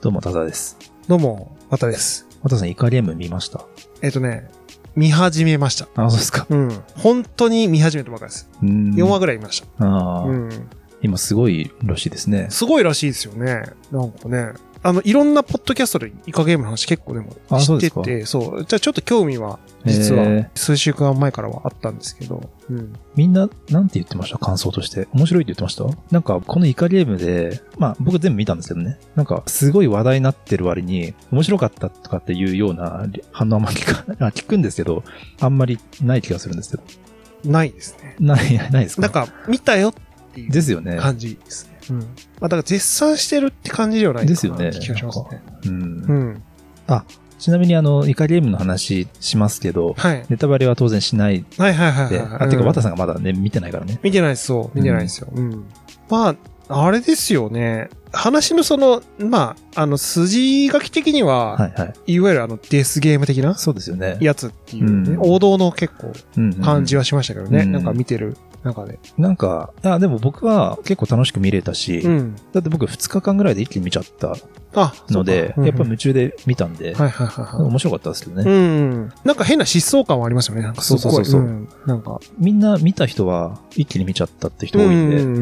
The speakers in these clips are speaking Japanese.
どうも、タザです。どうも、またです。またさん、イカゲーム見ました？えっ、とね、見始めました。あ、そうですか。うん。本当に見始めたばかりです。うーん4話ぐらい見ました。ああ、うん。今すごいらしいですね。すごいらしいですよね。なんかね。あの、いろんなポッドキャストでイカゲームの話結構でも知ってて、そうじゃあちょっと興味は、実は数週間前からはあったんですけど、うん。みんな、なんて言ってました？感想として。面白いって言ってました？なんか、このイカゲームで、まあ、僕全部見たんですけどね。なんか、すごい話題になってる割に、面白かったとかっていうような反応あんま聞か、あ聞くんですけど、あんまりない気がするんですけど。ないですね。ない、ないですか？なんか、見たよっていうですよね。感じですね。うん。まあ、だから絶賛してるって感じではないですよね気がしますね。うんう。ん。ちなみに、あの、イカゲームの話しますけど、はい。ネタバレは当然しないはいはいはいで、はい。あ、てか、うんワタさんがまだね、見てないからね。見てないそう。見てないですよ。うん。まあ、あれですよね。話のその、まあ、あの、筋書き的には、はいはい。い、わゆるあの、デスゲーム的なそうですよね。やつっていうね、うん王道の結構感じはしましたけどね。うんなんか見てる中で。なんか、あ、でも僕は結構楽しく見れたし、うん。だって僕2日間ぐらいで一気に見ちゃったあ、ので、そうかやっぱ夢中で見たんで、はいはいはいはい。面白かったですけどね。うん。なんか変な疾走感はありますよね。なんかそうそうそうそうんなんか。みんな見た人は一気に見ちゃったって人多いんで、ううん。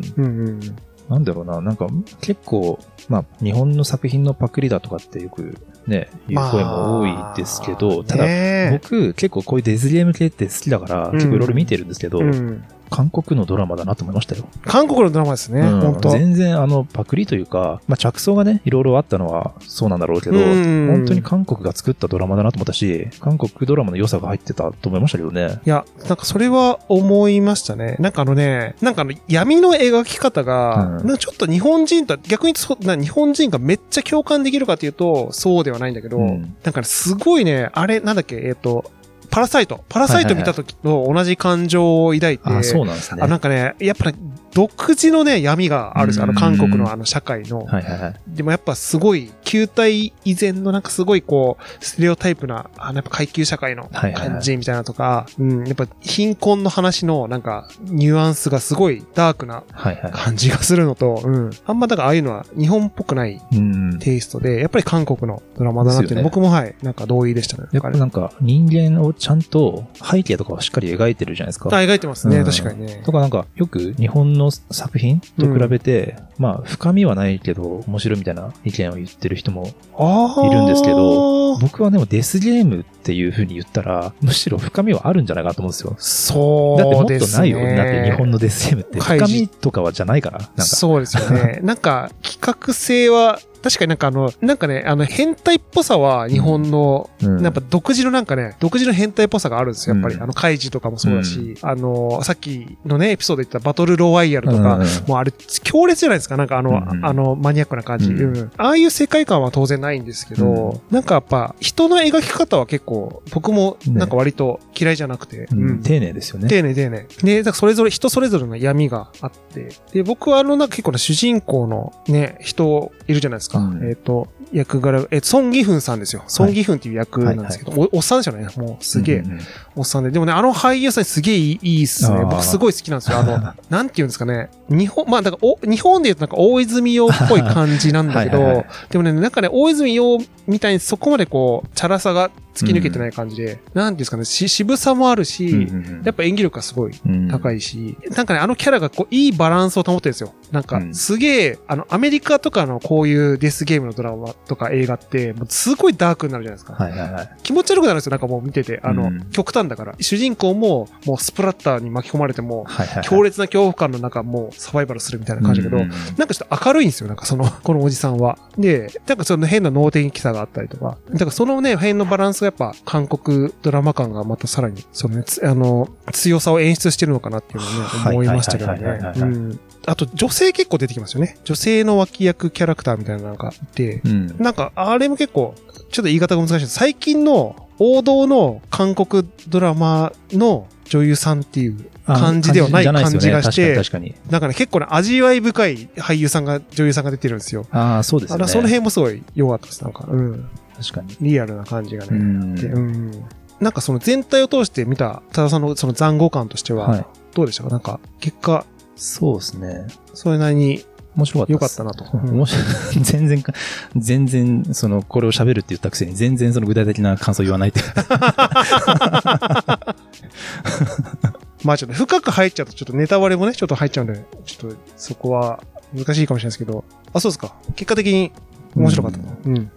ん。うんうん。なんだろうな、なんか結構、まあ、日本の作品のパクリだとかってよくね、いう声も多いですけど、ただ、だ僕結構こういうデズゲーム系って好きだから、ん結構いろいろ見てるんですけど、うん。韓国のドラマだなと思いましたよ。韓国のドラマですね。うん本当全然あのパクリというか、まあ、着想がね、いろいろあったのはそうなんだろうけど、うん本当に韓国が作ったドラマだなと思ったし、韓国ドラマの良さが入ってたと思いましたけどね。いや、なんかそれは思いましたね。なんかあのね、なんかあの闇の描き方が、うんなんかちょっと日本人と、逆にそな日本人がめっちゃ共感できるかというと、そうではないんだけど、うんなんかね、すごいね、あれ、なんだっけ、えっ、と、パラサイト。パラサイト見た時と同じ感情を抱いて、あ、そうなんですね。あなんかね、やっぱね、独自のね、闇があるんですよ。あの、うん韓国のあの、社会の。はいはいはい。でもやっぱすごい、球体以前のなんかすごいこう、ステレオタイプな、あのやっぱ階級社会の感じみたいなとか、うん、やっぱ貧困の話のなんか、ニュアンスがすごいダークな。感じがするのと、うん。あんまだからああいうのは日本っぽくないうん。テイストで、やっぱり韓国のドラマだなっていうの僕もはい、なんか同意でしたね。やっぱなんか人間をちゃんと背景とかをしっかり描いてるじゃないですか。あ、描いてますね、うん確かにねと。かなんかよく日本の作品と比べて、まあ深みはないけど面白いみたいな意見を言ってる人も。いるんですけど、僕はでもデスゲームっていう風に言ったら、むしろ深みはあるんじゃないかなと思うんですよ。そうだってもっとですね。ないよ。だって日本のデスゲームって深みとかはじゃないから。なんか。そうですよね。なんか、企画性は、確かになんかあの、なんかね、あの、変態っぽさは日本の、うん。やっぱ独自のなんかね、独自の変態っぽさがあるんですよ、やっぱり。うん。あの、カイジとかもそうだし、あの、さっきのね、エピソードで言ったバトルロワイヤルとか、うん。もうあれ、強烈じゃないですか、なんかあの、うん。うんあの、マニアックな感じ、うん。うん。ああいう世界観は当然ないんですけど、なんかやっぱ、人の描き方は結構、僕もなんか割と嫌いじゃなくて、うんうん丁寧ですよね。丁寧丁寧。で、だからそれぞれ、人それぞれの闇があって、で、僕はあの、なんか結構ね、主人公のね、人いるじゃないですか。うんえっ、と、役柄、え、ソン・ギフンさんですよ。ソン・ギフンっていう役なんですけど、おおっさんですよね。もう、すげえ、うんうんおっさんで。でもね、あの俳優さんすげえいいいいっすね僕すごい好きなんですよ。あの、なんていうんですかね。日本、まあ、だからお、日本で言うとなんか大泉洋っぽい感じなんだけど、はいはいはいでもね、なんかね、大泉洋みたいにそこまでこう、チャラさが突き抜けてない感じで、なんていうんですかね、し渋さもあるし、うんうんやっぱ演技力がすごいうん高いし、なんかね、あのキャラがこう、いいバランスを保ってるんですよ。なんかう、んすげえ、あの、アメリカとかのこういうデスゲームのドラマとか映画って、もうすごいダークになるじゃないですか。はいはいはい。気持ち悪くなるんですよ、なんかもう見てて。あの、うん極端だから。主人公も、もうスプラッターに巻き込まれても、はいはいはい。強烈な恐怖感の中、もうサバイバルするみたいな感じだけど、うんなんかちょっと明るいんですよ、なんかその、このおじさんは。で、なんかその変な脳天気さがあったりとか。だからそのね、辺のバランスがやっぱ韓国ドラマ感がまたさらに、そのね、つあの、強さを演出してるのかなっていうのをね、はい思いましたけどね。あと、女性結構出てきますよね。女性の脇役キャラクターみたいなのがいて、うん。なんか、あれも結構、ちょっと言い方が難しいです。最近の王道の韓国ドラマの女優さんっていう感じではないあ感じがしてなんかね、結構ね、味わい深い俳優さんが、女優さんが出てるんですよ。ああ、そうですよね。その辺もすごい良かったです。なんか、うん。確かに。リアルな感じがうね。ん。でうん。なんかその全体を通して見た、多田さんのその残酷感としてはいは、どうでしたか？なんか、結果、そうですね。それなりに面白かった。よかったなと。うん面白い 全然か、全然、その、これを喋るって言ったくせに、全然その具体的な感想言わないっていう。まあちょっと深く入っちゃうと、ちょっとネタバレもね、ちょっと入っちゃうんで、ちょっとそこは難しいかもしれないですけど。あ、そうですか。結果的に面白かったと。うん。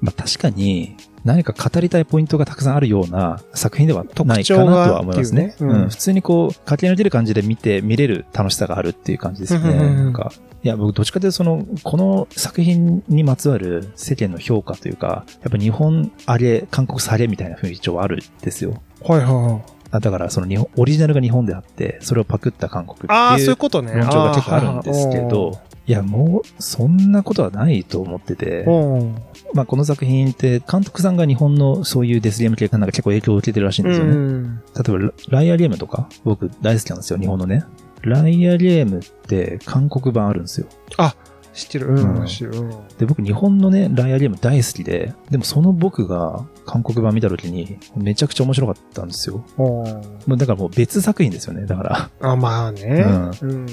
まあ確かに、何か語りたいポイントがたくさんあるような作品ではない特かなとは思いますね。うねうんうん普通にこう、駆け抜ける感じで見て、見れる楽しさがあるっていう感じですよね。なんか、いや、僕どっちかというとその、この作品にまつわる世間の評価というか、やっぱ日本あれ、韓国されみたいな雰囲気はあるんですよ。はいはいはい。あだからその日本、オリジナルが日本であって、それをパクった韓国ってああ、そういいううことね。論調が結構あるんですけど、いや、もう、そんなことはないと思ってて、うん。まあ、この作品って、監督さんが日本のそういうデスゲーム系かなんか結構影響を受けてるらしいんですよね。うん。例えばラ、ライアーゲームとか、僕大好きなんですよ、日本のね。ライアーゲームって韓国版あるんですよ。知ってる。うん、うん知ってる。うん。で、僕日本のね、ライアーゲーム大好きで、でもその僕が韓国版見た時にめちゃくちゃ面白かったんですよ。おもうだからもう別作品ですよね、だから。あ、まあね。ううん。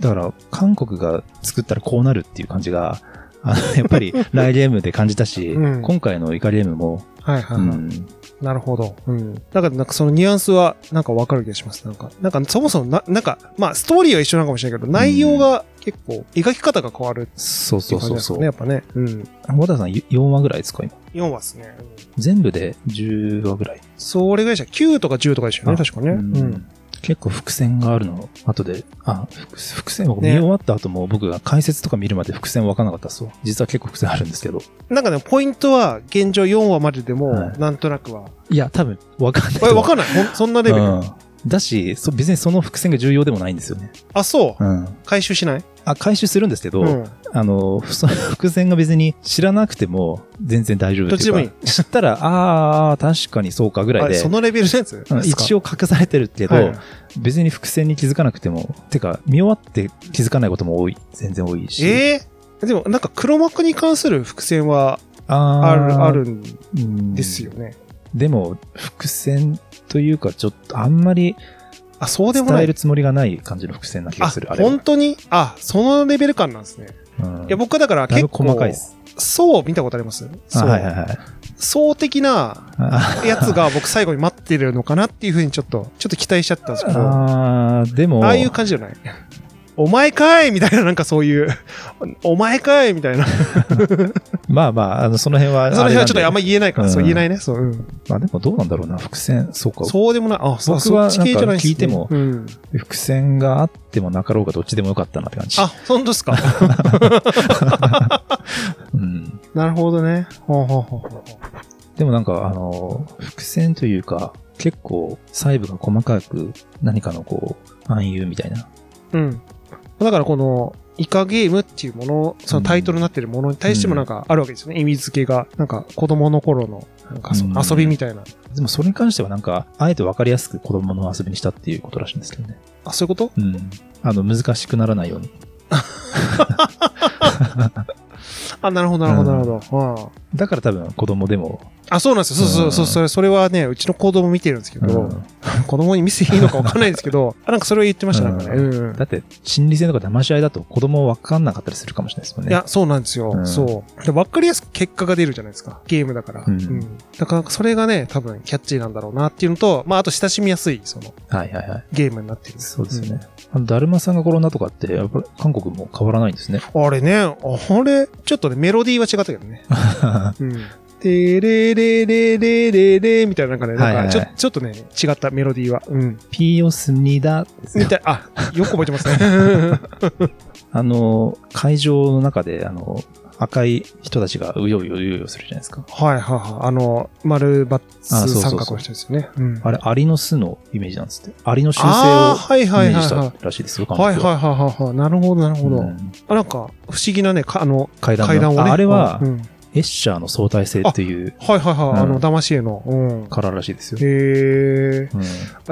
だから、韓国が作ったらこうなるっていう感じが、あのやっぱり ライアーゲームで感じたし、うん今回のイカゲームも、はいはいはい。うんなるほど。うん。だからなんかそのニュアンスはなんかわかる気がします。なんか、なんかそもそもな、なんか、まあストーリーは一緒なのかもしれないけど、内容が結構描き方が変わるってそういそううそうそう。やっぱね。うん。小田さん4話ぐらいですか今？4話ですね。うん全部で10話ぐらい。それぐらいでした。9とか10とかでしたよね、あ確かね。うん。結構伏線があるの、後で、あ、伏伏線僕見終わった後も僕が解説とか見るまで伏線分かんなかったっすわ。実は結構伏線あるんですけど。なんかね、ポイントは現状4話まででもは、いなんとなくは。いや、多分分かんないとえ。わかんない？ほんそんなレベル？うんだし、そ別にその伏線が重要でもないんですよね。あ、そう。うん。回収しない？あ、回収するんですけど、うん。あの、伏線が別に知らなくても全然大丈夫どっちでもいい。知ったら、ああ、確かにそうかぐらいあで。そのレベルのやつ？うん一応応隠されてるけど、はい別に伏線に気づかなくても、てか、見終わって気づかないことも多い。全然多いし。ええでもなんか黒幕に関する伏線はあーある、あるんうんですよね。でも、伏線というか、ちょっとあんまりあ、そうでもない伝える。つもりがない感じの伏線な気があする。あ、れは本当に？あ、そのレベル感なんですね。うんいや、僕はだから結構、細かいです。そう見たことありますあそう。はいはいはい。そう的なあ やつが僕最後に待ってるのかなっていうふうにちょっと、ちょっと期待しちゃったんですけど、ああーでも、あいう感じじゃない？お前かいみたいな、なんかそういう、お前かいみたいな。まあまあ、あの、その辺はその辺はちょっとあんまま言えないから、うんそう言えないね。そう、うん。まあでもどうなんだろうな、伏線、そうか。そうでもない。あ、そう僕はそっち系じゃないですねなんか聞いてもうん。伏線があってもなかろうがどっちでもよかったなって感じ。あ、本当ですか？うん。なるほどね。ほうほうほうほうでもなんか、あの、伏線というか、結構細部が細かく何かのこう、暗喩みたいな。うん。だからこの、イカゲームっていうもの、そのタイトルになってるものに対してもなんかあるわけですよね。意味付けが。なんか子供の頃の、なんかそうん遊びみたいな。でもそれに関してはなんか、あえて分かりやすく子供の遊びにしたっていうことらしいんですけどね。あ、そういうこと？うん。あの、難しくならないように。あ、なるほど、なるほど、なるほど。あだから多分子供でも、あ、そうなんですよ。そうそうそう、それ、それはね、うちの子供見てるんですけうど、ん 子供に見せていいのかわかんないんですけど、あなんかそれを言ってました、なんかね。ううん。だって心理戦とか騙し合いだと子供分かんなかったりするかもしれないですもんね。いや、そうなんですよ。うんそう。で、わかりやすく結果が出るじゃないですか。ゲームだから。うんだから、それがね、多分キャッチーなんだろうなっていうのと、まあ、あと親しみやすい、その、はいはいはい。ゲームになってる。そうですよね。あの、だるまさんが転んだとかって、やっぱり韓国も変わらないんですね。あれね、あれ、ちょっとね、メロディーは違ったけどね。うん。てれれれれれれみたいななんかね、なんかちょ、ちょっとね、違ったメロディーは。うん。ピヨスニダみたい、あ、よく覚えてますね。あの、会場の中で、あの、赤い人たちがうようようようよするじゃないですか。はいはいはい。あの、丸バあツ三角の人ですよね。うん。あれ、アリの巣のイメージなんですって。アリの習性をイメージしたらしいですよ、はいはいはいはいはい。なるほどなるほど。なんか、不思議なね、かあの、階段をね。ああれはう、んエッシャーの相対性っていうはいはいはい。うんあの、騙し絵の。うん。かららしいですよ。へえ。うん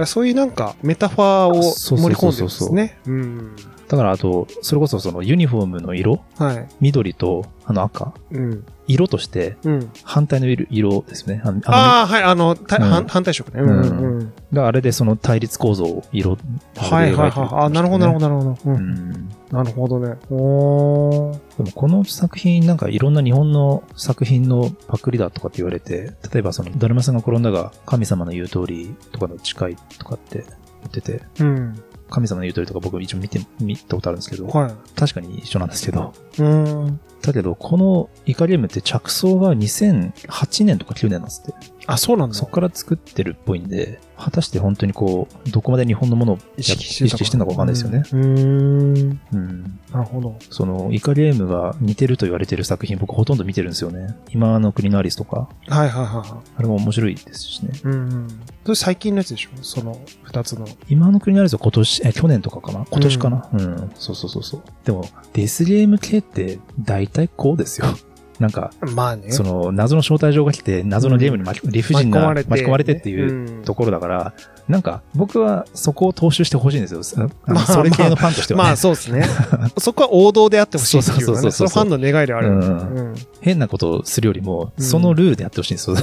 あそういうなんか、メタファーをそうそうそうそう盛り込んでるんですね。うん。だからあと、それこそそのユニフォームの色？はい。緑とあの赤うん。色としてうん。反対の色色ですね。あのあはい、あの、反反対色ね。うんうんうん。だからあれでその対立構造を色ではいはいはい。あ、なるほどなるほど。どなるほど。う。うんん。なるほどね。おー。でもこの作品なんかいろんな日本の作品のパクリだとかって言われて、例えばその、だるまさんが転んだが神様の言う通りとかの近いとかって言ってて、うん。神様の言う通りとか僕一応見て、見たことあるんですけど、はい。確かに一緒なんですけど、うーん。だけどこのイカゲームって着想が2008年とか9年なんですって。あ、そうなんだ。そこから作ってるっぽいんで、果たして本当にこう、どこまで日本のものをや意識して意識してんのかわかんないですよね。うん。うーん。うん。なるほど。その、イカゲームが似てると言われてる作品僕ほとんど見てるんですよね。今の国のアリスとか、はいはいはいはあれも面白いですしね。い。うんうん。それ最近のやつでしょ？その二つの。今の国のアリスは今年、え、去年とかかな？今年かな、うん、そうそうそうそう。でも、デスゲーム系って大体こうですよ。なんか、まあね。その、謎の招待状が来て、謎のゲームに巻き、理不尽な巻き込まれてっていううんところだから、なんか、僕はそこを踏襲してほしいんですよ。まあそれ系のファンとしては、ねまあそうですね。そこは王道であってほしいっていうそうそう。そうそうそのファンの願いである。うんうん。変なことをするよりも、うんそのルールでやってほしいんですよ。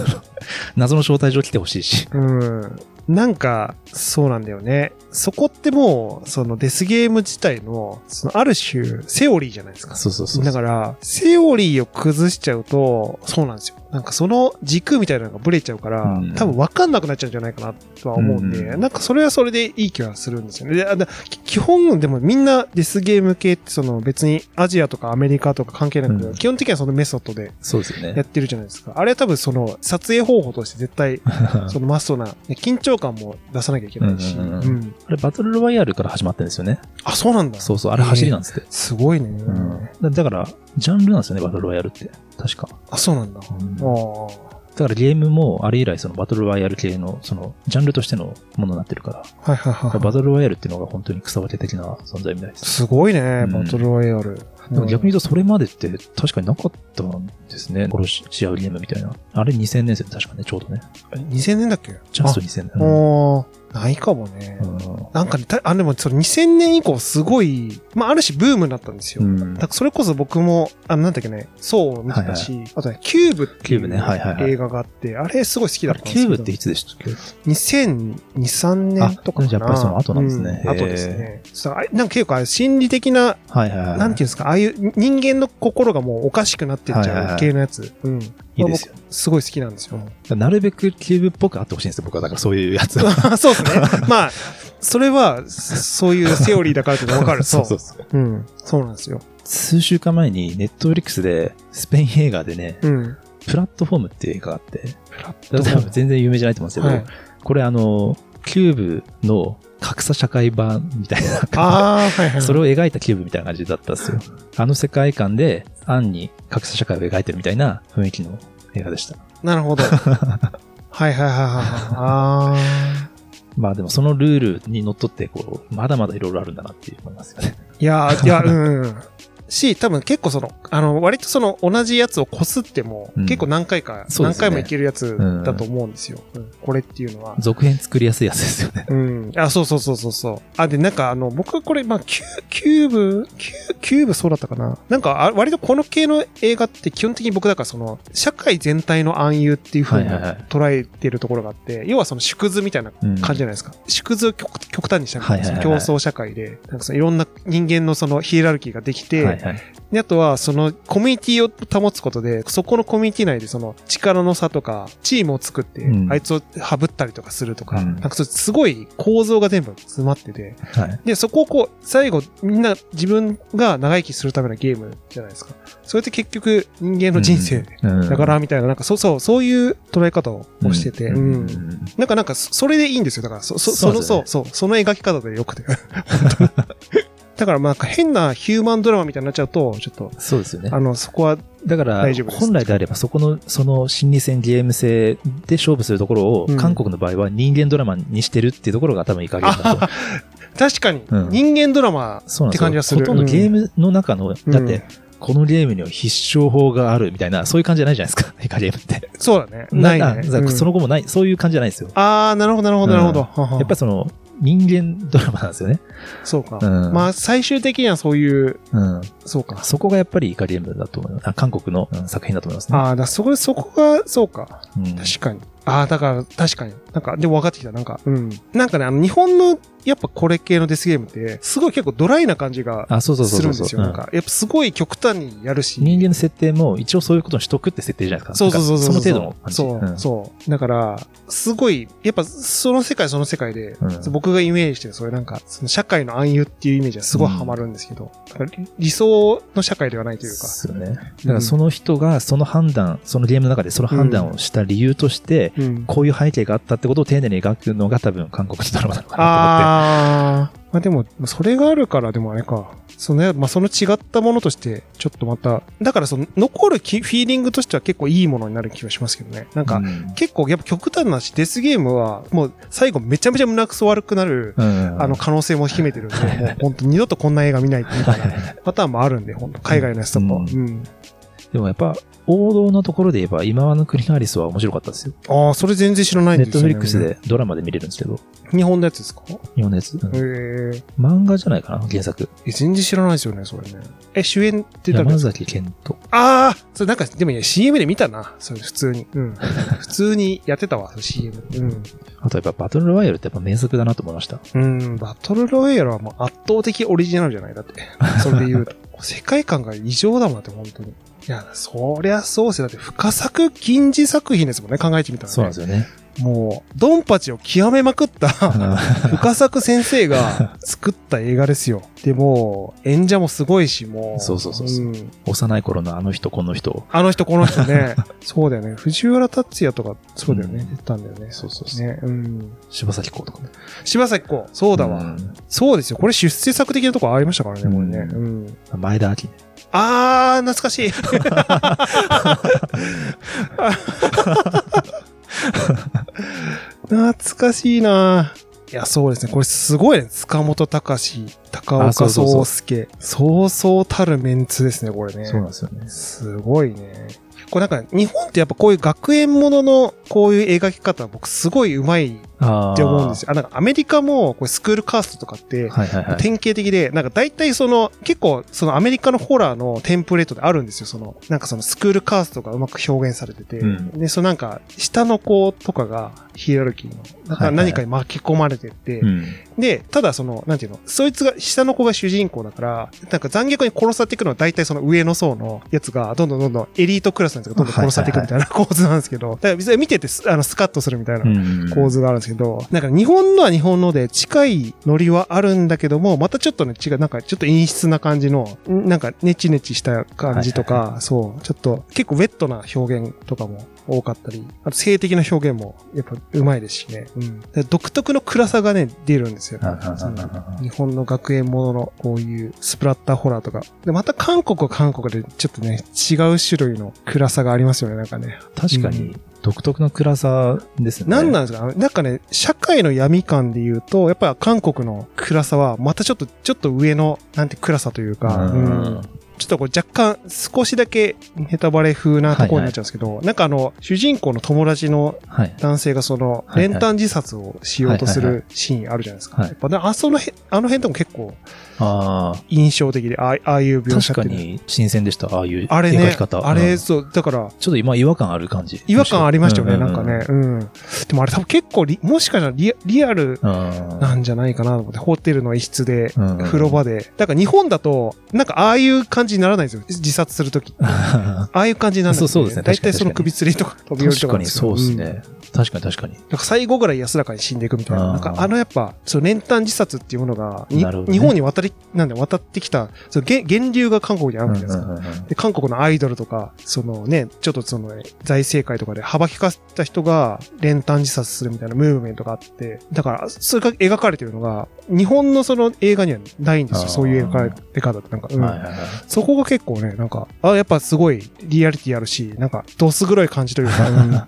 謎の招待状来てほしいし。うん。なんか、そうなんだよね。そこってもう、そのデスゲーム自体の、そのある種、セオリーじゃないですか。そうそうそう。だから、セオリーを崩しちゃうと、そうなんですよ。なんかその軸みたいなのがブレちゃうから、うん多分分かんなくなっちゃうんじゃないかなとは思うんで、うんなんかそれはそれでいい気はするんですよね。であだき基本、でもみんなデスゲーム系ってその別にアジアとかアメリカとか関係なく、うん基本的にはそのメソッドでそうですよね。やってるじゃないですか。あれは多分その撮影方法として絶対 そのマストな、緊張感も出さなきゃいけないし。うんうんうんうんあれ、バトルロワイヤルから始まってるんですよね。あ、そうなんだ。そうそう、あれ走りなんですって。すごいね。うんだだから、ジャンルなんですよね、バトルロワイヤルって。確か。あ、そうなんだ。うんああ。だからゲームも、あれ以来、そのバトルロワイヤル系の、その、ジャンルとしてのものになってるから、はいはいはいはい。バトルロワイヤルっていうのが本当に草分け的な存在みたいです。すごいね、うんバトルロイヤル。でも逆に言うと、それまでって確かになかったんですね。殺し合うゲームみたいな。あれ2000年生で確かね、ちょうどね。うん、2000年だっけ？ジャスト2000年。あおーないかもね。うんなんかね、たあ、でもそれ2000年以降すごい、まあ、ある種ブームになったんですよ。うんだからそれこそ僕も、あの、なんだっけね、そう見てたし、あとね、キューブっていキューブねはいはいはうい映画があって、あれすごい好きだったんですけど。キューブっていつでしたっけ？2002、3年とかかな。やっぱりその後なんですねうん後ですね。なんか結構心理的な、はいはいはい。なんていうんですか、ああいう人間の心がもうおかしくなってっちゃはいはいはいう系のやつ。うん。いいですよ。僕すごい好きなんですよ。なるべくキューブっぽくあってほしいんですよ、僕は。だからそういうやつは。そうですね。まあ、それは、そういうセオリーだからってわかる。そう。そうそう。うん。そうなんですよ。数週間前にネットフリックスでスペイン映画でね、うん。プラットフォームっていう映画があって、プラッ多分全然有名じゃないと思うんですけど、はい。これあの、キューブの格差社会版みたいな。ああ、はいはい。それを描いたキューブみたいな感じだったんですよ。あの世界観で暗に格差社会を描いてるみたいな雰囲気の映画でした。なるほど。はいはいはいはいはい。あまあでもそのルールにのっとって、こう、まだまだいろいろあるんだなって思いますよね。ーいやー、いや、うんうん。し、多分結構その、あの、割とその同じやつをこすっても、うん結構何回か、そうですね何回もいけるやつだと思うんですよ。うんこれっていうのは。続編作りやすいやつですよね。うん。あ、そうそうそうそうそう。あ、で、なんかあの、僕はこれ、まあ、キュキューブ、キュキューブそうだったかな。なんか、あ割とこの系の映画って基本的に僕だからその、社会全体の暗喩っていう風にはいはいはい捉えてるところがあって、要はその縮図みたいなうん感じじゃないですか。縮図を極極端にしたはいはいはいはい競争社会で、なんかそのいろんな人間のそのヒエラルキーができて、はいはい。で、あとは、その、コミュニティを保つことで、そこのコミュニティ内で、その、力の差とか、チームを作ってう、んあいつをハブったりとかするとか、うんなんかすごい構造が全部詰まってて、はい。で、そこをこう、最後、みんな自分が長生きするためのゲームじゃないですか。それって結局、人間の人生うんだから、みたいな、なんか、そうそう、そういう捉え方をしてて、ううんん。なんか、なんか、そそれでいいんですよ。だから、そ、そ、その、そうですよねそう、そう、その描き方でよくて。だから、まあ、なんか変なヒューマンドラマみたいになっちゃうと、ちょっと、そうですよねあ。の、そこは、だから大丈夫、です本来であれば、そこの、その心理戦ゲーム性で勝負するところを、うん韓国の場合は人間ドラマにしてるっていうところが多分いい加減だと。確かに、うん人間ドラマ。って感じがする。ほとんどゲームの中の、うんだって、このゲームには必勝法があるみたいな、そういう感じじゃないじゃないですか、イ カゲームって。そうだね。ないね。その後もない、そういう感じじゃないですよ。あー、なるほど、なるほど、なるほど。ははやっぱりその、人間ドラマなんですよね。そうか。うんまあ、最終的にはそういう、うん。そうか。そこがやっぱりイカリエムだと思います。あ韓国のうん作品だと思いますね。ああ、だそこ、そこが、そうか。うん確かに。ああ、だから、確かに。なんか、でも分かってきた。なんか、うん。なんかね、あの、日本の、やっぱこれ系のデスゲームって、すごい結構ドライな感じがあ、そうそうそうそうそう。するんですよ。なんか、やっぱすごい極端にやるし。人間の設定も一応そういうことにしとくって設定じゃないですか。そうそうそうそう。その程度の感じ。そう、んそう。だから、すごい、やっぱその世界その世界で、うん僕がイメージしてる、そういうなんか、その社会の暗喩っていうイメージはすごいハマるんですけど、理理想の社会ではないというかで。すよね。だからその人がその判断、そのゲームの中でその判断をした理由として、うん。こういう背景があったってことを丁寧に描くのが多分韓国のドラマなのかなああ。まあでも、それがあるから、でもあれか。そのね、まあその違ったものとして、ちょっとまた、だからその、残るきフィーリングとしては結構いいものになる気がしますけどね。なんか、と思って。結構やっぱ極端なし、デスゲームは、もう最後めちゃめちゃ胸くそ悪くなる、うん、うんあの、可能性も秘めてるんで、もう本当二度とこんな映画見ないっていうパターンもあるんで、本当海外のやつとかは。うんうん。でもやっぱ、王道のところで言えば、今和の国のアリスは面白かったですよ。ああ、それ全然知らないんネッですよ、ね。トフリックス。でドラマで見れるんですけど、日本のやつですか？日本のやつ。うんへえ。漫画じゃないかな、原作。え全然知らないですよね、それね。え、主演って誰山崎健人。ああそれなんか、でもいや、CM で見たな。それ普通に。うん。普通にやってたわ、その CM。うん。あとやっぱバトルロワイヤルってやっぱ名作だなと思いました。うん、バトルロイヤルはもう圧倒的オリジナルじゃない？だって。それで言うと。世界観が異常だもんだって、本当に。いや、そりゃそうですよ。だって、深作禁じ作品ですもんね、考えてみたら、ね。そうなんですよね。もう、ドンパチを極めまくった、深作先生が作った映画ですよ。でも、演者もすごいし、もう。そうそうそうそうん幼い頃のあの人、この人。あの人、この人ね。そうだよね。藤原達也とか、そうだよね。うん出てたんだよね。そうそうそう。ね。うん。柴咲コウとかね。柴咲コウ。そうだわ。んそうですよ。これ出世作的なとこありましたからね、これね。ううん。前田明ね。あー、懐かしい。懐かしいないや、そうですね。これすごいね。塚本隆、高岡あそうそうそう壮介。そうそうたるメンツですね、これね。そうなんですよね。すごいね。これなんか、日本ってやっぱこういう学園もののこういう描き方、僕すごい上手い。って思うんですよ。あ、なんかアメリカもこれスクールカーストとかって。典型的で、なんか大体その、結構そのアメリカのホラーのテンプレートであるんですよ。その、なんかそのスクールカーストがうまく表現されてて、うんで、そのなんか、下の子とかがヒエラルキーの、なんか何かに巻き込まれてって、うん。で、ただその、なんていうの、そいつが、下の子が主人公だから、なんか残虐に殺されていくのは大体その上の層のやつが、どんどんどんどんエリートクラスのやつがどんどん殺されていくみたいな構図なんですけど、だから見ててスあのスカッとするみたいなうん構図があるんですけど、なんか日本のは日本ので近いノリはあるんだけども、またちょっとね違う、なんかちょっと陰湿な感じの、んなんかネチネチした感じとはいはいか、そう、ちょっと結構ウェットな表現とかも多かったり、あと性的な表現もやっぱ上手いですしね。うん。で独特の暗さがね、出るんですよね日本の学園もののこういうスプラッターホラーとか。で、また韓国は韓国でちょっとね、違う種類の暗さがありますよね、なんかね。確かに、独特の暗さですね。なんなんですかなんかね、社会の闇感で言うと、やっぱ韓国の暗さは、またちょっと、ちょっと上の、なんて暗さというか、うんうんちょっとこう若干、少しだけネタバレ風なところになっちゃうんですけど、なんかあの、主人公の友達のはい。男性がその、はいはい練炭自殺をしようとするシーンあるじゃないですか。はいやっぱねあそのへ、あの辺とも結構印象的で、ああいう描写確かに新鮮でした。ああいうあれね描き、方。あれ、そう、だから、っと今違和感ある感じ。違和感ありましたよね、うなんかね。。うん。でもあれ多分結構リ、もしかしたらリアリアルうん。なんじゃないかなと思って、ホテルの一室で、うん風呂場で。だから日本だと、なんかああいう感じにならないんですよ。自殺するとき。ああいう感じにならない、そうそうですね大体その首吊りとか飛び降りとか確かにそうですんね。確かに確かに。なんか最後ぐらい安らかに死んでいくみたいな。なんかあのやっぱ、その練炭自殺っていうものが、日本に渡り、なんで渡ってきた、その源源流が韓国にあるんですか。うんうんうんうんで、韓国のアイドルとか、そのね、ちょっとその、財政界とかで幅利かせた人が練炭自殺するみたいなムーブメントがあって、だから、それが描かれてるのが、日本のその映画にはないんですよ。そういう描かれ方って。なんか、うん。そこが結構ね、なんか、あ、やっぱすごいリアリティあるし、なんか、どす黒い感じというか、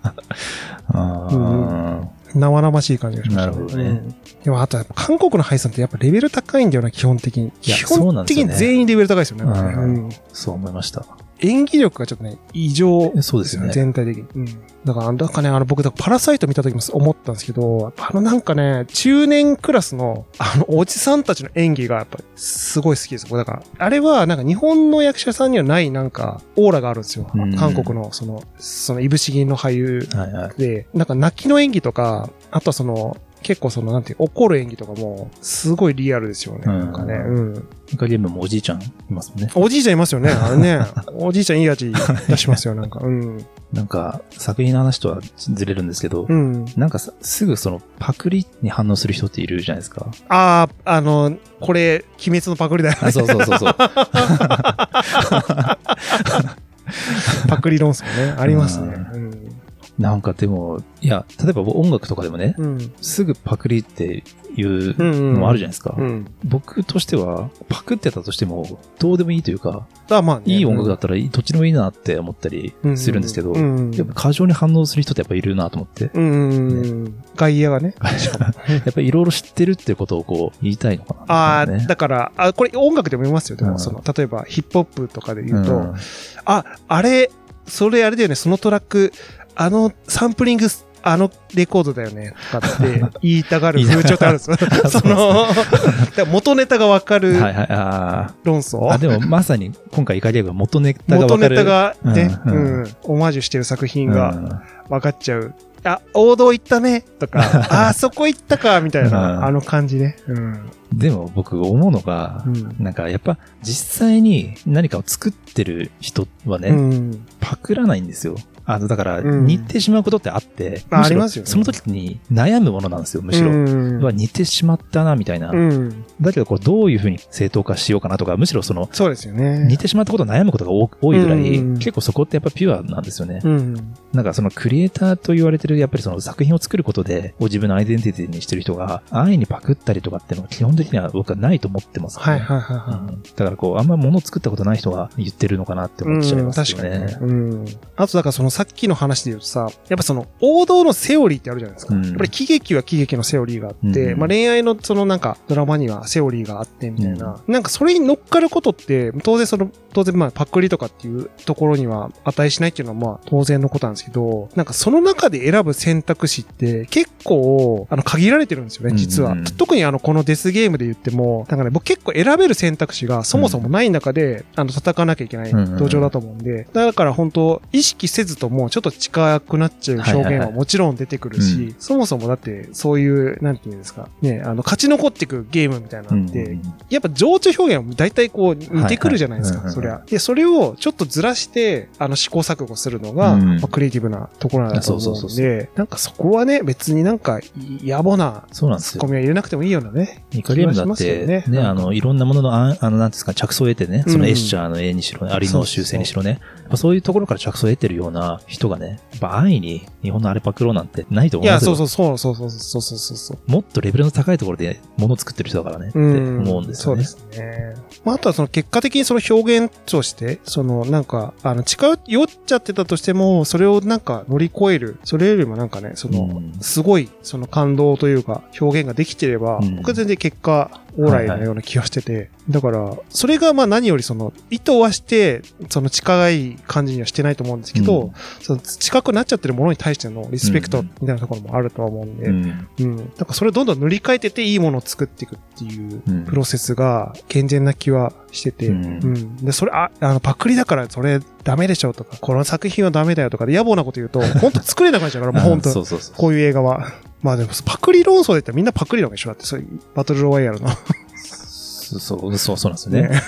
あうん 生々しい感じがしました、なるほどねうんでも、あと韓国の配さんってやっぱレベル高いんだよな、基本的に。基本的に全員レベル高いですよね。そう思いました。演技力がちょっとね、異常そうですよね。全体的に。うん。だから、なんかね、あの、僕、パラサイト見た時も思ったんですけど、あのなんかね、中年クラスの、あの、おじさんたちの演技が、やっぱり、すごい好きです。だから、あれは、なんか日本の役者さんにはない、なんか、オーラがあるんですようん。韓国の、その、その、いぶし銀の俳優はいはい。で、なんか泣きの演技とか、あとはその、結構その、なんていう、怒る演技とかも、すごいリアルですよね。うんなんかね、うん。イカゲームもおじいちゃんいますもんね。おじいちゃんいますよね、あれね。おじいちゃんいい味出しますよ、なんか。うん。なんか、作品の話とはずれるんですけど、うん。なんかさ、すぐそのパクリに反応する人っているじゃないですか。ああ、あの、これ、鬼滅のパクリだよね。あ、そうそうそうそう。パクリ論争ね。ありますね。うん。なんかでも、いや、例えば音楽とかでもね、うん。すぐパクリっていううん。のもあるじゃないですか。うん。僕としては、パクってたとしても、どうでもいいというか、あまあね。いい音楽だったらどっちでもいいなって思ったりするんですけど、うん。やっぱ過剰に反応する人ってやっぱいるなと思って、うん。うん。外野がね。やっぱりいろいろ知ってるってことをこう言いたいのかな、ああ、ね。だから、あ、これ音楽でも言いますよ。でうんも、その、例えばヒップホップとかで言うと、うんあ、あれ、それあれだよね、そのトラック、あのサンプリング、あのレコードだよね、とかって言いたがる 風潮ってあるんですよ。その、元ネタがわかるはいはい、あ。でもまさに今回イカリアが元ネタが元わかる。ネタがね、ううんん、オマージュしてる作品うんが分かっちゃう。あ、王道行ったね、とか、あ、そこ行ったか、みたいうんな、あの感じね。うん。でも僕思うのが、うん。なんかやっぱ実際に何かを作ってる人はね、うん。パクらないんですよ。あの、だから、うん似てしまうことってあって、あむしろありますよねその時に悩むものなんですよ、むしろ。うんうわ似てしまったな、みたいな。うん。だけど、こう、どういうふうに正当化しようかなとか、むしろその、そうですよね。似てしまったことを悩むことが多多いぐらい、うん結構そこってやっぱピュアなんですよね。うん。なんかそのクリエイターと言われてる、やっぱりその作品を作ることで、を自分のアイデンティティにしてる人が、安易にパクったりとかっていうのは基本的には僕はないと思ってます、はいはいはいうんはだからこう、あんま物を作ったことない人が言ってるのかなってい。思っちゃいうん、ますよね。確かにね。うん。あとだからそのさっきの話で言うとさ、やっぱその王道のセオリーってあるじゃないですか。うん。やっぱり喜劇は喜劇のセオリーがあって、うんまあ恋愛のそのなんかドラマにはセオリーがあってみたいな。なんかそれに乗っかることって、当然その、当然まあパクリとかっていうところには値しないっていうのはまあ当然のことなんですけど、なんかその中で選ぶ選択肢って結構あの限られてるんですよね、実は。うん特にあのこのデスゲームで言っても、なんかね、僕結構選べる選択肢がそもそもない中で、あの戦わなきゃいけないうん。土壌だと思うんで、だから本当意識せずともちょっと近くなっちゃう表現はもちろん出てくるし、はいはいはい。そもそもだってそういう、なんていうんですか、ね、あの勝ち残っていくゲームみたいなのって、うんやっぱ情緒表現は大体こう似てくるじゃないですか、はいはいそりゃ。で、それをちょっとずらして、あの試行錯誤するのが、うんまあ、クリエイティブなところなんだと思そうそううんそう。で、なんかそこはね、別になんか野暮なそうなんでツッコ。ミは入れなくてもいいようなね。イカリアムだって、よね。ね、あの、いろんなものの、あんあの、なんですか、着想を得てね、そのうん。エッシャーの絵にしろね、アリの修正にしろね、そういうところから着想を得てるような人がね、やっぱ安易に日本のアルパクロなんてないといや、思うんですよ。そうそうそうそうそうそうそうそうそう。もっとレベルの高いところで物を作ってる人だからね、ってうん思うんですよね。そうですね。まあ、あとはその結果的にその表現として、そのなんか、あの、近寄っちゃってたとしても、それをなんか乗り越える、それよりもなんかね、その、うんすごい、その感動というか、表現ができてれば、うん僕は全然結果、オーライのような気がしてて、だから、それがまあ何よりその、意図はして、その近い感じにはしてないと思うんですけど、うんその近くなっちゃってるものに対してのリスペクトみたいなところもあるとは思うんで、うんうん。だからそれをどんどん塗り替えてっていいものを作っていくっていううんプロセスが健全な気はしてて、ううんん。で、それ、あ、あの、パクリだからそれダメでしょとか、この作品はダメだよとかで野暮なこと言うと、本当作れなくなっちゃうから、もう本当そうそうそう。こういう映画は。まあでも、パクリ論争で言ったらみんなパクリなわけでしょだって、そういうバトルロワイヤルの。そう そう、そうそうなんですよね。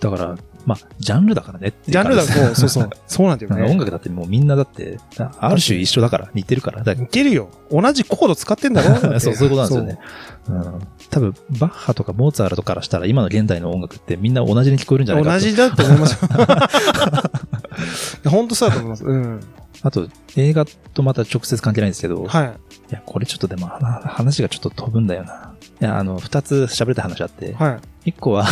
だから、まあ、ジャンルだからねっていうジャンルだと、感じですそうそう。そうなんだよなんか音ね。楽だってもうみんなだって、あある種一緒だから、似てるから。だ似てるよ。同じコード使ってんだろ？そう、そういうことなんですよね。うん。多分、バッハとかモーツァルトからしたら今の現代の音楽ってみんな同じに聞こえるんじゃないかと。同じだと思いますよ。本当そうだと思います。うん。あと、映画とまた直接関係ないんですけど、い、はい。や、これちょっとでもは話がちょっと飛ぶんだよな。いや、あの、二つ喋れた話あって、はい。一個は、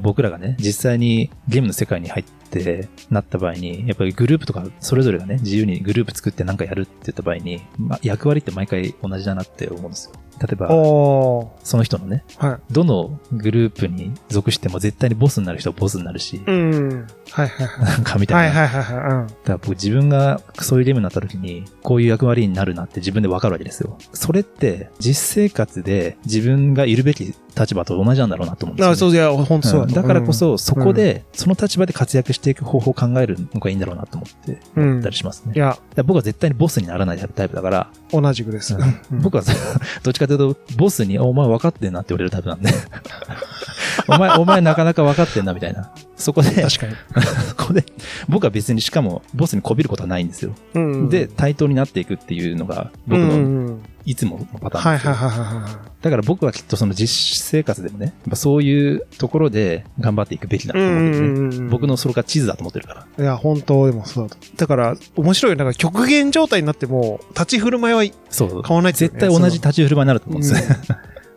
僕らがね、実際にゲームの世界に入ってなった場合に、やっぱりグループとか、それぞれがね、自由にグループ作ってなんかやるって言った場合に、まあ、役割って毎回同じだなって思うんですよ。例えば、おその人のね、ー。はい。どのグループに属しても絶対にボスになる人はボスになるし、うん。はいはいはい。なんかみたいな。はいはいはいはい。うん。だから僕自分がそういうゲームになった時に、こういう役割になるなって自分でわかるわけですよ。それって、実生活で自分がいるべき立場と同じなんだろうなと思うんですよ、ね。あそういや、本当そううんだからこ、そ、そこで、その立場で活躍していく方法を考えるのがいいんだろうなと思って、うん思ったりしますね。いや、僕は絶対にボスにならないタイプだから、同じくです。うんうん僕はさ どっちかというと、ボスに、お前分かってんなって言われるタイプなんで。お前、お前なかなか分かってんなみたいな。そこで、確かに。そこで、僕は別にしかも、ボスにこびることはないんですよ。うんで、対等になっていくっていうのが、僕うんうのんうんいつものパターンはいですよ。はいはいはいはだから僕はきっとその実生活でもね、そういうところで頑張っていくべきだい。と思ってるね。うんうんうん僕のそれが地図だと思ってるから。いや、本当でもそうだと。だから、面白い。なんか極限状態になっても、立ち振る舞いはそう。変わらないね絶対同じ立ち振る舞いになると思うんですよ。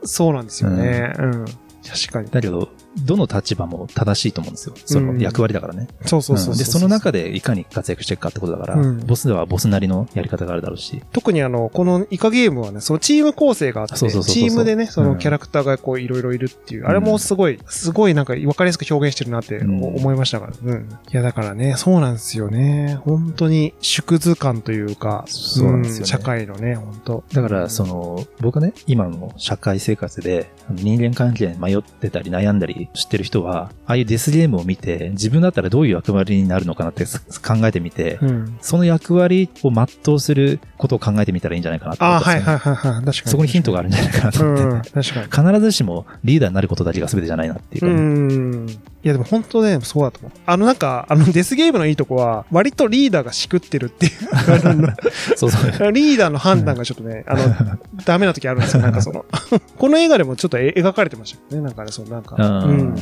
そうなんですよね。うん。確かに。だけど、どの立場も正しいと思うんですよ。その役割だからね。そうそうそうそう。んで、その中でいかに活躍していくかってことだから、うんボスではボスなりのやり方があるだろうし。特にあの、このイカゲームはね、そのチーム構成があって、チームでね、そうんのキャラクターがこういろいろいるっていう、あれもすごい、すごいなんか分かりやすく表現してるなってうん思いましたから。うん。いや、だからね、そうなんですよね。本当に縮図感というか、そうなんですよね社会のね、本当だから、その、僕ね、今の社会生活で、人間関係に迷ってたり悩んだりしてる人は、ああいうデスゲームを見て、自分だったらどういう役割になるのかなってす考えてみて、うん。その役割を全うすることを考えてみたらいいんじゃないかなと思ああ、ったんですよねはいはいはいはい。確かに。そこにヒントがあるんじゃないかなとう思って。ん、確かに。必ずしもリーダーになることだけが全てじゃないなっていうかうね、ん。いやでも本当ね、そうだと思う。あのなんか、あのデスゲームのいいとこは、割とリーダーがしくってるっていう。あ のそうそう。リーダーの判断がちょっとね、あの、ダメな時あるんですよ。なんかその、この映画でもちょっとえ描かれてましたよね。なんかね、そう、なんか。うんうん。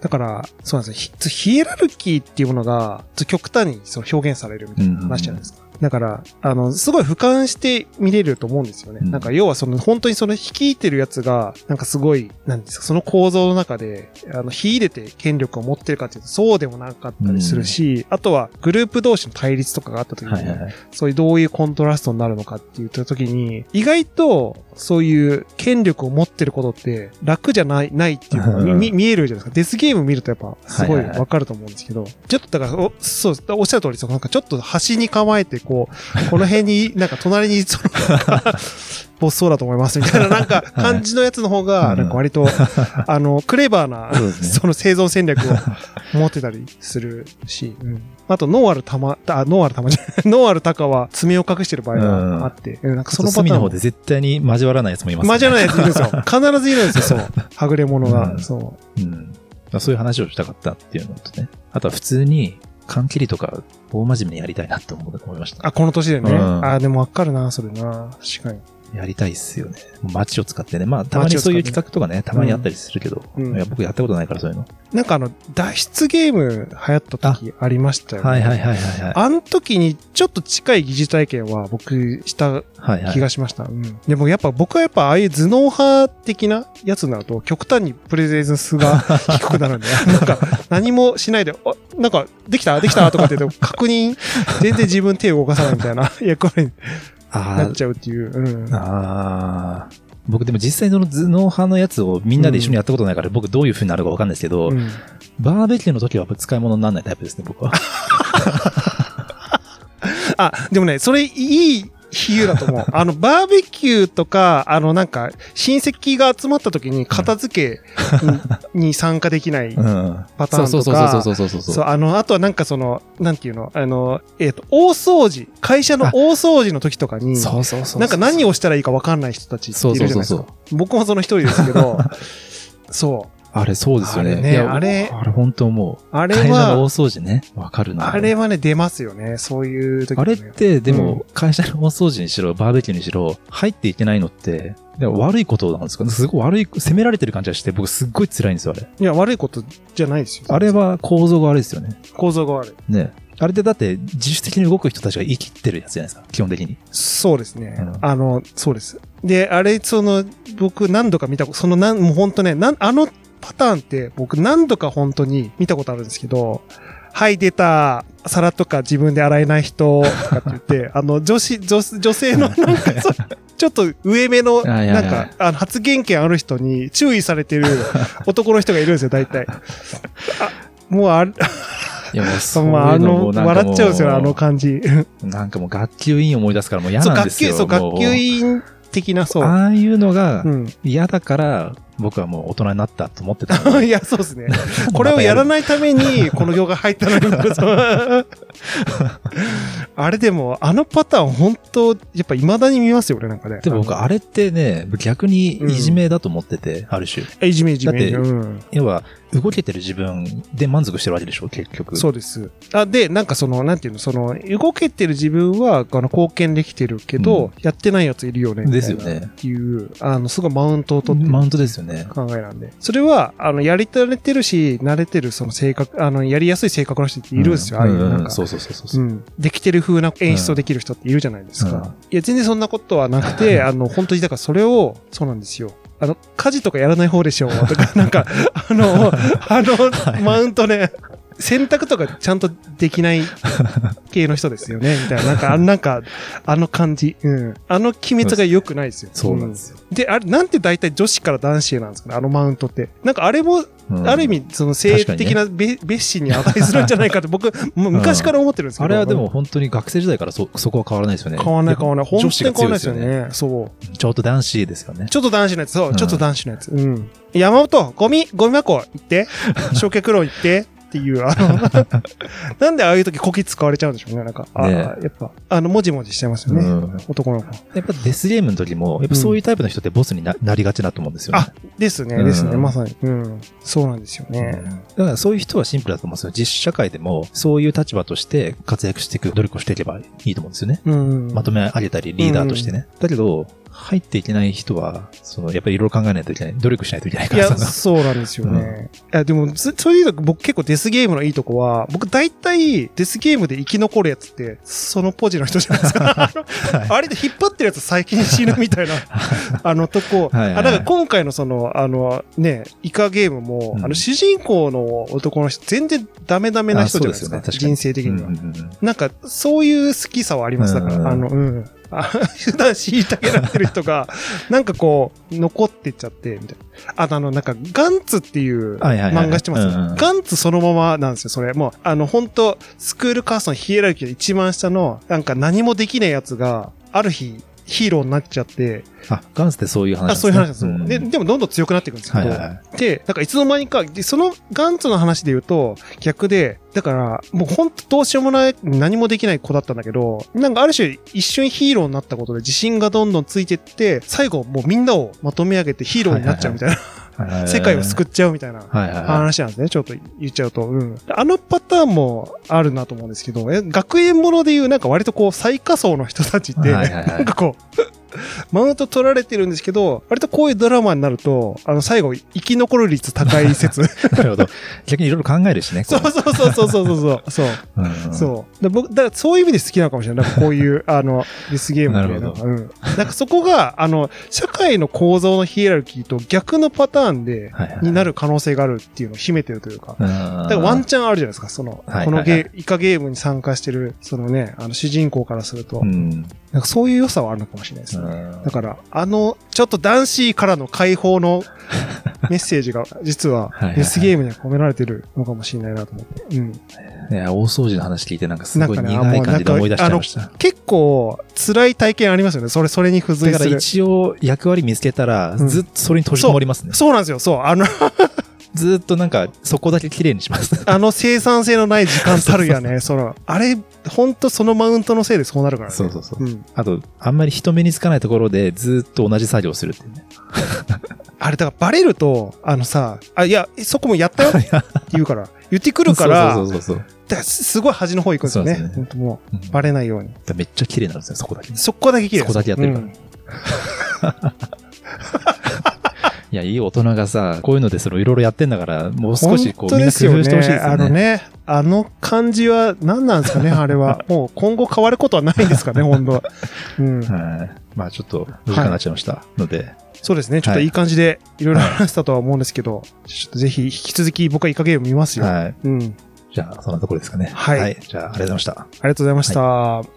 だから、そうなんですよヒ。エラルキーっていうものが、極端にその表現されるみたいな話じゃないですか。だから、あの、すごい俯瞰して見れると思うんですよね。うんなんか、要はその、本当にその率いてるやつが、なんかすごい、なんですか、その構造の中で、あの、秀でて権力を持ってるかっていうと、そうでもなかったりするし、あとは、グループ同士の対立とかがあった時に、はいはいはい。そういうどういうコントラストになるのかって言った時に、意外とそういう権力を持ってることって楽じゃない、ないっていうのがうん見見えるじゃないですか。デスゲーム見るとやっぱすごいはいはいはいわかると思うんですけど、ちょっとだから、おそう、おっしゃる通り、そのなんかちょっと端に構えて、こう、この辺に、なんか隣に、その、ボスそうだと思いますみたいな、なんか感じのやつの方が、うんなんか割と、あの、クレバーな、その生存戦略を持ってたりするし、うんあと、ノーアルたま、あ、ノーアルたまじゃない、ノーアルタカは爪を隠してる場合があって、うんなんかそのパターンの方で絶対に交わらないやつもいます、交わらないやついるんですよ。必ずいるんですよ、そう。はぐれ者が。うんそうん。そういう話をしたかったっていうのとね。あとは普通に、缶切りとか、大真面目にやりたいなって思いましう。た。あ、この年でね。うんあ、でもわかるな、それな。確かに。やりたいっすよね。街を使ってね。まあ、たまにそういう企画とかね、たまにあったりするけど、うんいや僕やったことないからそういうの。なんかあの、脱出ゲーム流行った時ありましたよね。はいはいはいはいはい。あの時にちょっと近い疑似体験は僕したはいはい。気がしました。うん。でもやっぱ僕はやっぱああいう頭脳派的なやつになると極端にプレゼンスが 低くなるんで、なんか何もしないで、あ、なんかできた？できた？とかって言って確認、全然自分手を動かさないみたいな 役割なっちゃうっていう。うん。あー。僕でも実際その頭脳派のやつをみんなで一緒にやったことないから、僕どういう風になるかわかんないですけど、うんバーベキューの時は使い物にならないタイプですね、僕は。あ、でもね、それいい比喩だと思う。あの、バーベキューとか、あの、なんか、親戚が集まった時に片付けに に参加できないうん。パターンとかそうそうそうそうそうあの、あとはなんかその、なんていうの、あの、えっ、と、大掃除、会社の大掃除の時とかに、そうそうそう。なんか何をしたらいいか分かんない人たちいるじゃないですか。そうそう僕もその一人ですけど、そあれそうですよね。あれねあれあれ本当思う。う。あれ会社の大は、掃除ね。わかるな。あれはね、出ますよね。そういう時あれっねて、でうんも、会社の大掃除にしろ、バーベキューにしろ、入っていけないのって、でも悪いことなんですか？すごい悪い、責められてる感じがして、僕すっごい辛いんですよ、あれ。いや、悪いことじゃないですよ。あれは構造が悪いですよね。構造が悪い。ね。あれでだって、自主的に動く人たちが生きてるやつじゃないですか、基本的に。そうですね。うんあの、そうです。で、あれ、その、僕何度か見た、そのなん、もう本当ね、なん、あのパターンって僕何度か本当に見たことあるんですけど、はい、出た、皿とか自分で洗えない人とかって言って、あの、女子、女女性のなんか、そうちょっと上目の、ないんか、あの、発言権ある人に注意されてる 男の人がいるんですよ、大体。あ、もうあれ、いやもうそうあ、あの、笑っちゃうんですよ、あの感じ。なんかもう学級委員思い出すからもう嫌そう、なんですよ。学級、そう、も学級委員的な、そう。ああいうのがうん。嫌だから、僕はもう大人になったと思ってたの いや、そうですね。これをやらないために、この業界入ったのに、あれでも、あのパターン、本当やっぱ未だに見ますよ、俺なんかね。でも僕、あれってね、逆にいじめだと思ってて、ある種。えいじめいじめ。だってうん。要は、動けてる自分で満足してるわけでしょ、結局。そうです。あ、で、なんかその、なんていうの、その、動けてる自分は、あの、貢献できてるけど、うんやってないやついるよね、ですよねっていう、あの、すごいマウントを取ってるマウントですよね。考えなんで。それは、あの、やり慣れてるし、慣れてる、その性格、あの、やりやすい性格の人っているんですよ、ああいう、なんか。そうそうそうそう。うん。できてる風な演出をできる人っているじゃないですか。うんいや、全然そんなことはなくて、あの、本当に、だからそれを、そうなんですよ。あの、家事とかやらない方でしょうとか、なんか、あの、あの、マウントね、洗濯とかちゃんとできない 系の人ですよね、みたいな。なんか、あなんか、あの感じ。うん。あの機密が良くないですよ。そうなんですよ。うん。で、あれ、なんて大体女子から男子へなんですかね、あのマウントって。なんかあれも、うんある意味、その性的なべ、蔑視に値するんじゃないかって僕、もう昔から思ってるんですけど。あれはでも本当に学生時代からそ、そこは変わらないですよね。変わらない変わらない。本当女子がに変わら。ないですすよね。そう。ちょっと男子ですよね。ちょっと男子のやつ、そうう、んちょっと男子のやつ。うん。山本、ゴミ、ゴミ箱行って、焼却炉行って、っていう、あの、なんでああいう時こき使われちゃうんでしょうね。なんか、ああ、ねやっぱ、あの、もじもじしてますよね。うん男の子。やっぱデスゲームの時も、やっぱそういうタイプの人ってボスにななりがちだと思うんですよね。あ、ですね、うんですね。まさに。うん。そうなんですよね。だからそういう人はシンプルだと思うんですよ。実社会でもそういう立場として活躍していく努力をしていけばいいと思うんですよね。うん。まとめ上げたりリーダーとしてね。だけど、入っていけない人は、その、やっぱりいろいろ考えないといけない。努力しないといけないからいや、さ。そうなんですよね。いや、でも、そそういうの、僕結構デスゲームのいいとこは、僕大体デスゲームで生き残るやつって、そのポジの人じゃないですか。あれで引っ張ってるやつ先に死ぬみたいな、あのとこ。はいはいはいあ、だから今回のその、あの、ね、イカゲームも、うんあの、主人公の男の人、全然ダメダメな人じゃないですか。あそうですよね人生的には。うんうんうんなんか、そういう好きさはあります。だから、うんあの、うん。あ普段虐げられてる人が、なんかこう、残ってっちゃって、みたいな。あとあの、なんか、ガンツっていうはいはいはい漫画してます、うんうんガンツそのままなんですよ、それ。もう、あの、本当スクールカーストのヒエラルキーの一番下の、なんか何もできないやつが、ある日、ヒーローになっちゃって、あ、ガンスってそういう話なんあ、そういう話なんですよ、ん。で。でもどんどん強くなっていくんですけど、はいはいはい。で、なんかいつの間にか、でそのガンツの話で言うと、逆で、だから、もうほんとどうしようもない、何もできない子だったんだけど、なんかある種一瞬ヒーローになったことで自信がどんどんついてって、最後もうみんなをまとめ上げてヒーローになっちゃうみたいな、はい世界を救っちゃうみたいな。話なんですね。ちょっと言っちゃうと。うん。あのパターンもあるなと思うんですけど、え、学園ものでいうなんか割とこう最下層の人たちって、なんかこう、マウント取られてるんですけど、割とこういうドラマになると、あの最後生き残る率高い説。なるほど。逆にいろいろ考えるしね。そうそうそうそうそうそうそう。そう。うんそう。で僕、だからそういう意味で好きなのかもしれない。なんかこういう、あの、デスゲームでなるほどんかうん。なんかそこが、あの、社会の構造のヒエラルキーと逆のパターンで、になる可能性があるっていうのを秘めてるというか。うんだからワンチャンあるじゃないですか、その、はいこのゲイカゲームに参加してる、そのね、あの主人公からすると、うん。なんかそういう良さはあるのかもしれないですね。うんだから、あの、ちょっと男子からの解放の メッセージが、実はデスゲームには込められてるのかもしれないなと思って。うん。いや、大掃除の話聞いてなんかすごい苦い感じで思い出しちゃいました。結構、辛い体験ありますよね。それ、それに付随だからする。一応役割見つけたら、うんずっとそれに閉じこもりますね。そうなんですよ。そう。あの、ずっとなんか、そこだけ綺麗にします。あの生産性のない時間たるやね。その、あれ、ほんとそのマウントのせいでそうなるからね。そうそうそう。うん。あと、あんまり人目につかないところでずっと同じ作業をするっていうね。あれ、だからバレると、あのさ、あ、いや、そこもやったよって 言うから、言ってくるから、そうそうそうそう。すすごい端の方行くんですよね。ね本当もうんう、バレないように。めっちゃ綺麗なんですよ、そこだけ。いそこだけ綺麗そこだけやってるからうんや、いや、いい大人がさ、こういうのでそのいろいろやってんだから、もう少しこう、本当みんな工夫してほしいですよね。あのね、あの感じは何なんですかね、あれは。もう今後変わることはないんですかね、本当は。うん。はい。まあちょっと、時間になっちゃいましたので、そうですね。ちょっといい感じでいろいろ話したとは思うんですけど、ちょっとぜひ引き続き僕はイカゲーム見ますよ。はい。うん。じゃあ、そんなところですかね。はいじゃあ、ありがとうございました。ありがとうございました。